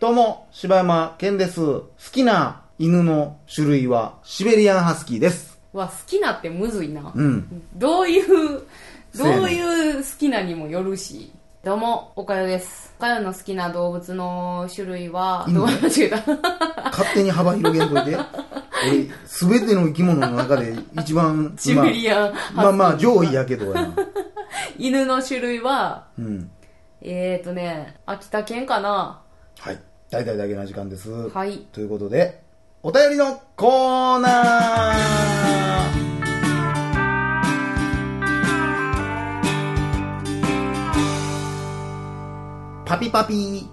どうも、柴山健です。好きな犬の種類はシベリアンハスキーです。わ、好きなってむずいな。うん。どういう、どそういう好きなにもよるし。どうも、おかよです。おかよの好きな動物の種類は、犬どう間違えた。勝手に幅広げんといて。俺、すべての生き物の中で一番、シベリアンまあまあ上位やけどやな。犬の種類は、うん。えーとね、秋田県かな。はい。大々だけな時間です。はい。ということで、お便りのコーナーパピパピ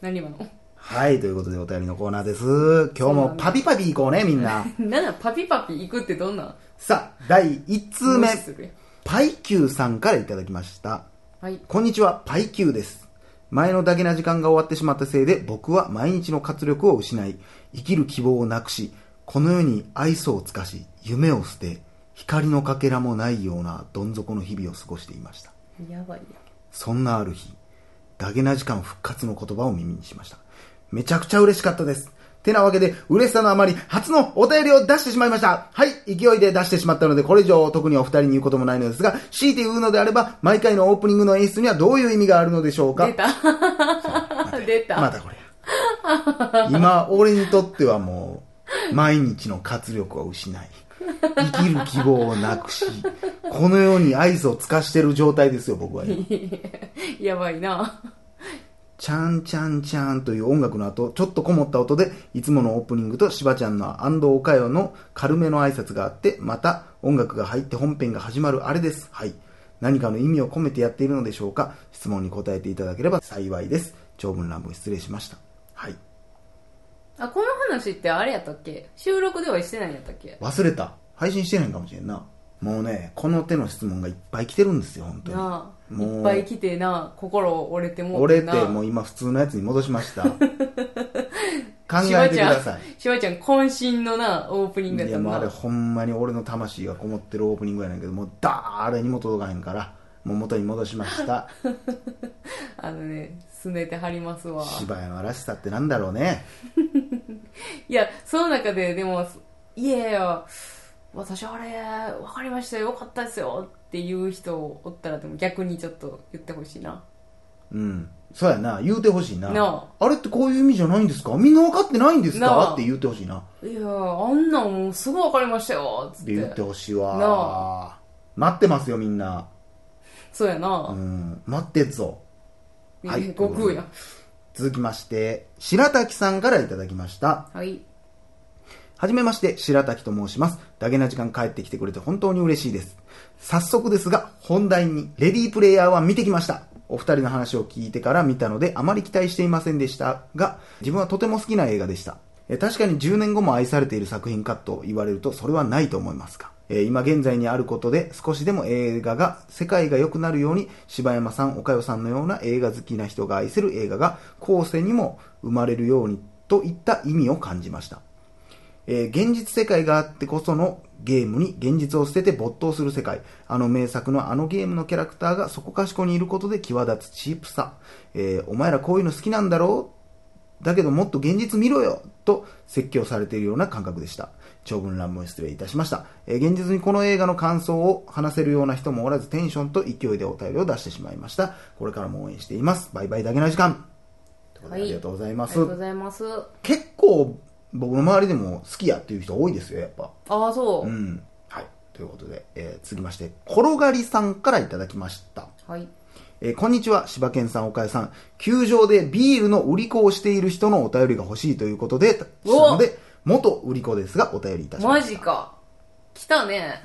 何今のはい、ということでお便りのコーナーです。今日もパピパピ行こうね、みんな。なんだ、パピパピ行くってどんなん？さあ、第1通目無視、するやんパイキューさんからいただきました。はい。こんにちは、パイキューです。前のだけな時間が終わってしまったせいで、僕は毎日の活力を失い、生きる希望をなくし、この世に愛想を尽かし、夢を捨て、光のかけらもないようなどん底の日々を過ごしていました。やばいやそんなある日、ダゲな時間復活の言葉を耳にしました。めちゃくちゃ嬉しかったです。てなわけで、嬉しさのあまり、初のお便りを出してしまいました。はい、勢いで出してしまったので、これ以上特にお二人に言うこともないのですが、強いて言うのであれば、毎回のオープニングの演出にはどういう意味があるのでしょうか出た。出た。またこれや。今、俺にとってはもう、毎日の活力を失い、生きる希望をなくし、このように愛想を尽かしてる状態ですよ、僕は今。やばいな。チャンチャンチャンという音楽の後、ちょっとこもった音で、いつものオープニングとしばちゃんの安藤岡代の軽めの挨拶があって、また音楽が入って本編が始まるあれです。はい。何かの意味を込めてやっているのでしょうか質問に答えていただければ幸いです。長文乱文失礼しました。はい。あ、この話ってあれやったっけ？収録ではしてないんやったっけ？忘れた。配信してないかもしれんな。もうね、この手の質問がいっぱい来てるんですよ、本当に。なあもういっぱい来てな心折れてもう折れなてもう今普通のやつに戻しました。考しえてくばちゃんださい。しばちゃん渾身のなオープニングやったいやもうあれなほんまに俺の魂がこもってるオープニングやねんけどもう誰にも届かへんからもう元に戻しました。あのねすねてはりますわ。柴山らしさってなんだろうね。いやその中ででもいやいや私あれ分かりましたよよかったですよっていう人おったらでも逆にちょっと言ってほしいな。うん。そうやな。言うてほしいな。なあ。れってこういう意味じゃないんですか？みんな分かってないんですなあ。かって言ってほしいな。いやあんなんもうすぐ分かりましたよつっって言っててほしいわ。な待ってますよみんな。そうやな、うん。待ってっぞ。はい悟空や。続きまして白滝さんからいただきました。はいはじめまして、白滝と申します。ダゲな時間帰ってきてくれて本当に嬉しいです。早速ですが、本題に、レディープレイヤー1見てきました。お二人の話を聞いてから見たので、あまり期待していませんでしたが、自分はとても好きな映画でした。え確かに10年後も愛されている作品かと言われると、それはないと思いますが。え今現在にあることで少しでも映画が世界が良くなるように柴山さん岡代さんのような映画好きな人が愛せる映画が後世にも生まれるようにといった意味を感じましたえー現実世界があってこそのゲームに現実を捨てて没頭する世界。あの名作のあのゲームのキャラクターがそこかしこにいることで際立つチープさ。えーお前らこういうの好きなんだろう？だけどもっと現実見ろよと説教されているような感覚でした。長文乱文失礼いたしました。えー現実にこの映画の感想を話せるような人もおらずテンションと勢いでお便りを出してしまいました。これからも応援しています。バイバイだけな時間。はいありがとうございます。ありがとうございます結構僕の周りでも好きやっていう人多いですよやっぱ。ああそう、うん。はい。ということで、えー、続きまして転がりさんからいただきました。はい。えーこんにちは柴犬さん岡谷さん。球場でビールの売り子をしている人のお便りが欲しいということでしたので元売り子ですがお便りいたしまマした。ジか。来たね。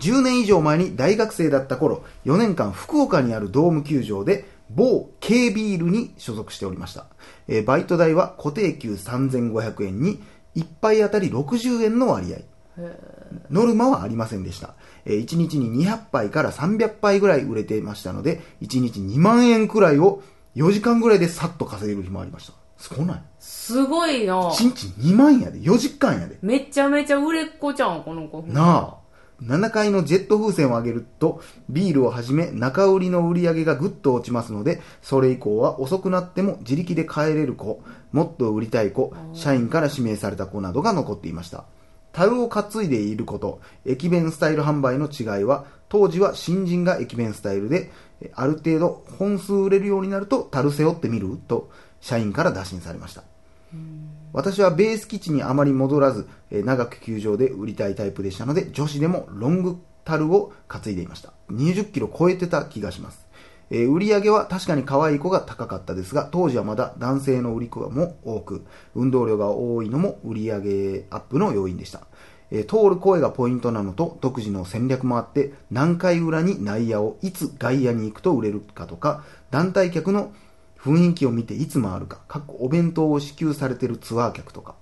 10年以上前に大学生だった頃4年間福岡にあるドーム球場で某 K ビールに所属しておりました、えーバイト代は固定給3500円に1杯あたり60円の割合。ノルマはありませんでした、えー1日に200杯から300杯ぐらい売れていましたので1日2万円くらいを4時間ぐらいでさっと稼げる日もありました。すごない。すごいな。1日2万やで。4時間やで。めちゃめちゃ売れっ子ちゃんこの子。なあ。7階のジェット風船を上げると、ビールをはじめ中売りの売り上げがぐっと落ちますので、それ以降は遅くなっても自力で帰れる子、もっと売りたい子、社員から指名された子などが残っていました。樽を担いでいること、駅弁スタイル販売の違いは、当時は新人が駅弁スタイルで、ある程度本数売れるようになると樽背負ってみると、社員から打診されました。私はベース基地にあまり戻らず、え長く球場で売りたいタイプでしたので、女子でもロングタルを担いでいました。20キロ超えてた気がします。えー売り上げは確かに可愛い子が高かったですが、当時はまだ男性の売り子も多く、運動量が多いのも売り上げアップの要因でした。えー通る声がポイントなのと、独自の戦略もあって、何回裏に内野をいつ外野に行くと売れるかとか、団体客の雰囲気を見ていつ回るか、かっこお弁当を支給されているツアー客とか、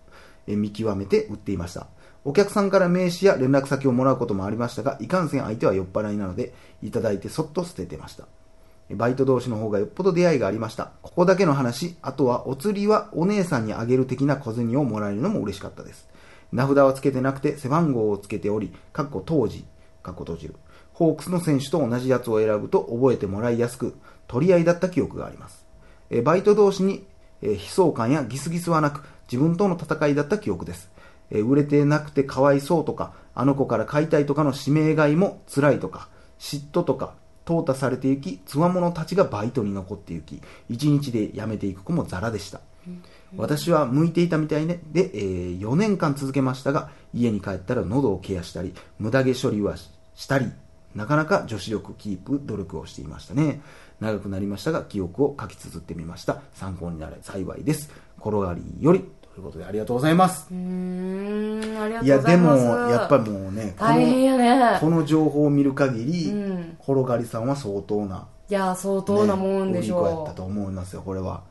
え見極めて売っていました。お客さんから名刺や連絡先をもらうこともありましたが、いかんせん相手は酔っ払いなので、いただいてそっと捨ててました。バイト同士の方がよっぽど出会いがありました。ここだけの話、あとはお釣りはお姉さんにあげる的な小銭をもらえるのも嬉しかったです。名札はつけてなくて背番号をつけており、かっこ当時、かっこ閉じる。ホークスの選手と同じやつを選ぶと覚えてもらいやすく、取り合いだった記憶があります。えーバイト同士に、えー悲壮感やギスギスはなく、自分との戦いだった記憶です。えー売れてなくてかわいそうとか、あの子から買いたいとかの指名買いも辛いとか、嫉妬とか、淘汰されていき、つわものたちがバイトに残っていき、一日で辞めていく子もザラでした。私は向いていたみたいで、で、えー4年間続けましたが、家に帰ったら喉をケアしたり、無駄毛処理はししたり、なかなか女子力キープ努力をしていましたね。長くなりましたが、記憶を書き綴ってみました。参考になれ幸いです。転がりより。ということでありがとうございます。うーんありがというや、でもございます、やっぱもうね、こ大変の、やねこの情報を見る限り、うん転がりさんは相当な、いや相当なもんでしね、売り子やょったと思いますよ、これは。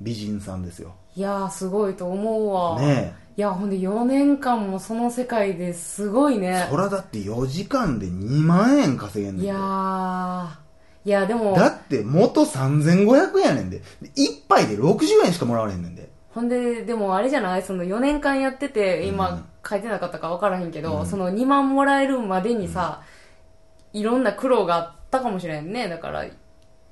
美人さんですよ。ういやすごいと思うわねいやほんで4年間もその世界ですごいねそらだって4時間で2万円稼げんねんいやでーいやでもだって元3500円やねんで。で1杯で60円しかもらわれへんねんで。ほんででもあれじゃない？その4年間やっててうん今書いてなかったか分からへんけど、うんその2万もらえるまでにさ、いろんな苦労があったかもしれんねだから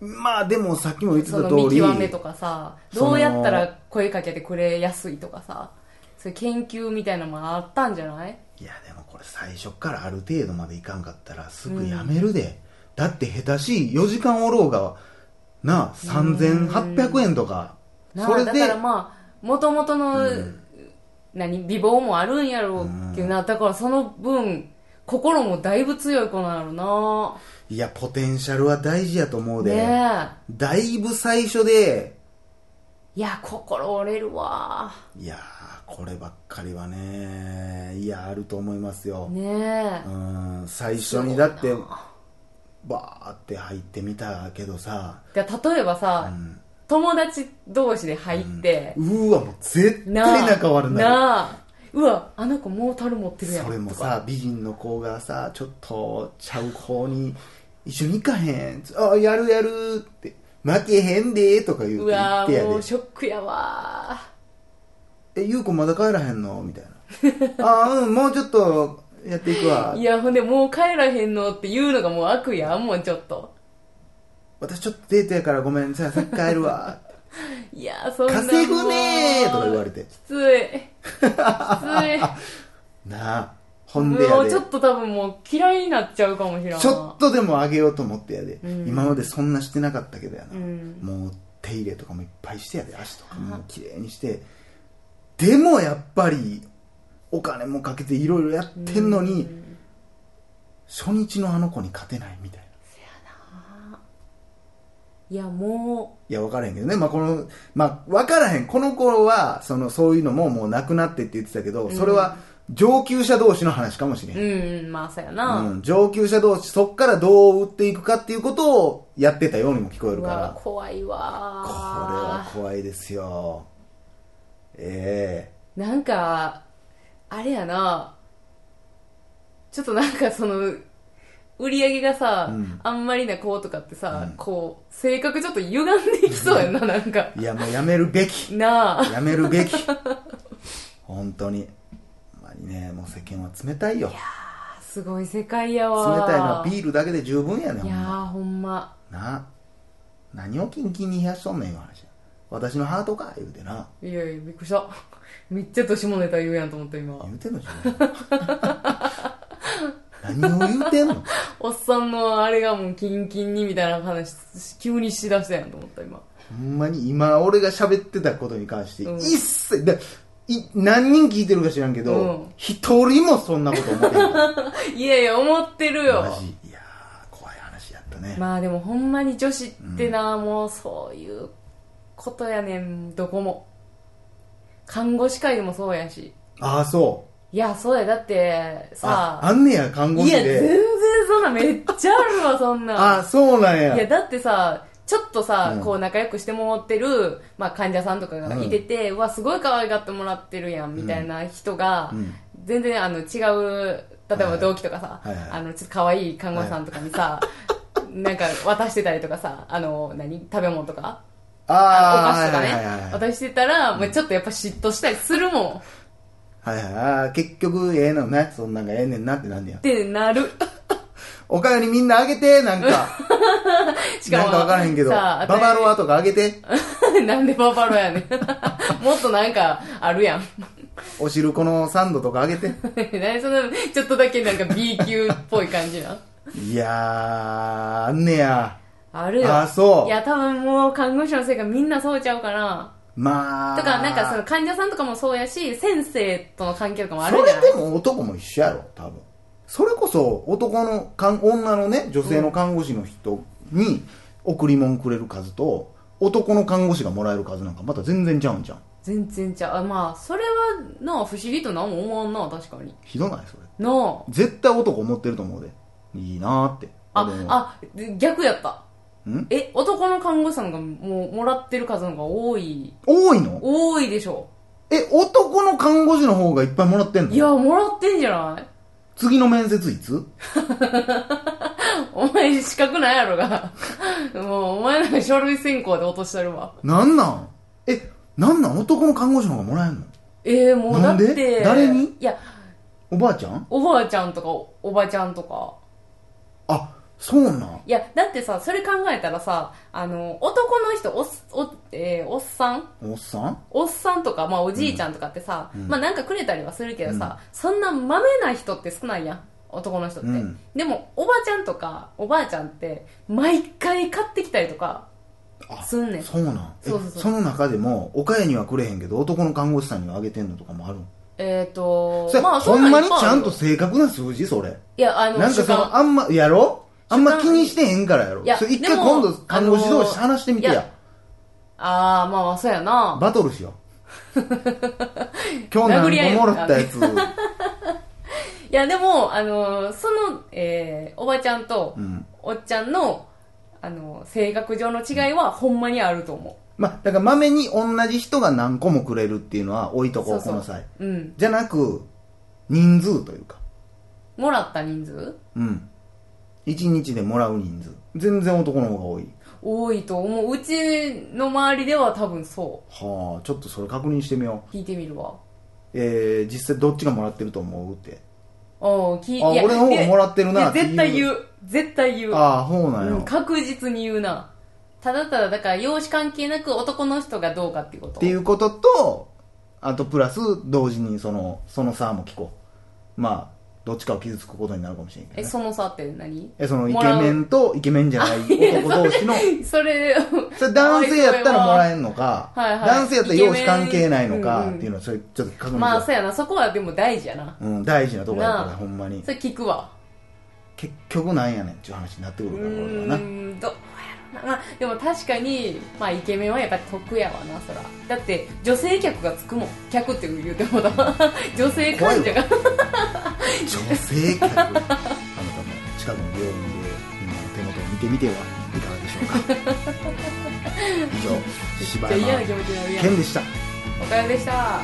まあでもさっきも言ってた通り、見極めとかさどうやったら声かけてくれやすいとかさそういう研究みたいなのもあったんじゃない？いやでもこれ最初からある程度までいかんかったらすぐやめるで。だって下手しい4時間おろうが、なあ、3800円とか。それでだから、まあもともとの、うん。何美貌もあるんやろうけどな、だからその分心もだいぶ強い子なんやろな。いや、ポテンシャルは大事やと思うで。ねだいぶ最初で、えいや心折れるわ。いやー、こればっかりはね、いや、あると思いますよ。ねえ。うん、最初にだって、バーって入ってみたけどさ、で例えばさ、うん友達同士で入って、うーわ、もう絶な対あ仲悪なる。なあうわあの子もう樽持ってるやんそれもとかさ、美人の子がさ、ちょっとちゃう方に一緒に行かへん。あ、やるやるって、負けへんでとか言うて言ってやでもう。ショックやわえ、ゆうこまだ帰らへんの？みたいな。あ、うん、もうちょっとやっていくわい。やほんでもう帰らへんのって言うのがもう悪やんもうちょっと私ちょっとデートやからごめん、ささっき帰るわ。いやそんな稼ぐねーとか言われて。きついきつい なあ。ほんでやで。もうちょっと多分もう嫌いになっちゃうかもしれんちょっとでもあげようと思ってやで、うん今までそんなしてなかったけどやな、うんもう手入れとかもいっぱいしてやで足とかも綺麗にしてでもやっぱりお金もかけていろいろやってんのに、うん初日のあの子に勝てないみたいな。いやもいや分からへんけどね、まあ、このまあ分からへん。この頃はそのそういうのももうなくなってって言ってたけど、それは上級者同士の話かもしれへん。ううんまあそうやな、うん、上級者同士そっからどう売っていくかっていうことをやってたようにも聞こえるうから。わ怖いこれはわ怖いですよ。え。なんかあれやな。ちょっとなんかその売り上げがさ、うん。あんまりな子とかってさ、うん。こう性格ちょっと歪んでいきそうやんななんか。えいやもうやめるべき。なあ。やめるべき。本当に。ほんまにねもう世間は冷たいよ。すすごい世界やわ冷たいのはビールだけで十分やねんほんまいやーほんま。な何をキンキンに冷やしとんねんいう話。や私のハートか言うてな。いやいやびっくりしためっちゃ年もネタ言うやんと思った今。言うてんの自分何を言うてんの？おっさんのあれがもうキンキンにみたいな話急にしだしたやんと思った今。ほんまに今俺が喋ってたことに関してうん。一切、だい何人聞いてるか知らんけうん。ど一、人もそんなこと思ってない いやいや思ってるよ。マジ。いやー怖い話やったね、まあでもほんまに女子ってな、もうそういうことやねんどこも看護師会でもそうやし。ああそう。いやそうや。だってさああんねや看護師いや全然でそんなめっちゃあるわそんな。んあそうなんや。いやだってさちょっとさ、うん。こう仲良くしてもらってる、まあ、患者さんとかがいてて、うわすごい可愛がってもらってるやんみたいな人が、うん。全然あの違う例えば同期とかさ、はいはい。あのちょっと可愛い看護師さんとかにさ、なんか渡してたりとかさあの何？食べ物とか？ああお菓子とかね、はいはいはいはい。渡してたら、もうちょっとやっぱ嫉妬したりするもん。っはいはい。あー結局ええのね。そんなんがええねんなってなんねや。てなる。おかわりみんなあげてなんか。しかもなんかわからへんけど。ババロアとかあげて。なんでババロやねん。もっとなんかあるやん。お汁粉のサンドとかあげて。何そのちょっとだけなんか B 級っぽい感じな。いやーあんねやあるよ。あそう。いや多分もう看護師のせいかみんなそうちゃうかなまあ。とかなんかその患者さんとかもそうやし先生との関係とかもあそるん。じゃないれでも男も一緒やろ。多分。それこそ男のかん女のね女性の看護師の人に贈り物くれる数と男の看護師がもらえる数なんかまた全然ちゃうんじゃん。全然ちゃう。あまあそれはな不思議と何も思わんな確かに。ひどない？それ。なあ。絶対男思ってると思うで。いいなーって。ああで逆やった。んえ男の看護師さんがもうもらってる数の方が多い。多いの？多いでしょ。え男の看護師の方がいっぱいもらってんの？いやもらってんじゃない？次の面接いつ？お前資格ないやろが。もうお前なんか書類選考で落としてるわ。なんなん？えなんなん？男の看護師の方がもらえんの？えー、もうだなんで？って誰に？いやおばあちゃん？おばあちゃんとかおおばちゃんとか。あそうなん？いやだってさそれ考えたらさあの男の人おっお,、えーおっさん？おっさん？おっさんとか、まあ、おじいちゃんとかってさ、まあなんかくれたりはするけどさ、そんなまめな人って少ないやん。男の人って、うん。でもおばちゃんとかおばあちゃんって毎回買ってきたりとかあすんねん。そうなん？えそうそうそう。の中でも岡谷にはくれへんけど男の看護師さんにはあげてんのとかもあるん？えっ、ー、とまあほんまにそなちゃんと正確な数字？それ。いやあのなんかそのあんまやろ？あんま気にしてへんからやろ。いやそれ一回でも今度看護師同士話してみてや。いやああまあまあそうやな。バトルしよう。今日殴り合い何個もらったやつ。いや でもあのその、えーおばちゃんとうん。おっちゃんのあの性格上の違いはほんまにあると思まあだからまめに同じ人が何個もくれるっていうのは置いとこうそうそう。この際。ううん。じゃなく人数というか。もらった人数？うん一日でもらう人数。全然男の方が多い。多いと思う。うちの周りでは多分そはあちょっとそれ確認してみよう。う聞いてみるわ。えー、実際どっちがもらってると思うって。おう聞いあ俺の方がもらってるなって絶対言う。絶対言う。ああそうなんや、うんっ確実に言うな。ただただだから容姿関係なく男の人がどうかっていうこと。ていうこととあとプラス同時にそのその差も聞こう。まあどっちかを傷つくことになるかもしれんけど、ね、えその差って何？えそのイケメンとイケメンじゃない男同士のそれそれ男性やったらもらえんのか、はいはい。男性やったら容姿関係ないのかっていうのはそれちょっと確認まあそうやな。そこはでも大事やな。うん、大事なとこやからほんまに。それ聞くわ。結局なんやねんっていう話になってくうるからこれはな。ーんどまあ、でも確かに、まあ、イケメンはやっぱり得やわなそら。だって女性客がつくもん。客って言うてもだ 女性患者が。女性客。あなたも近くの病院でみんなの手元を見てみてはいかがでしょうか？以上柴山健でした。おかよでした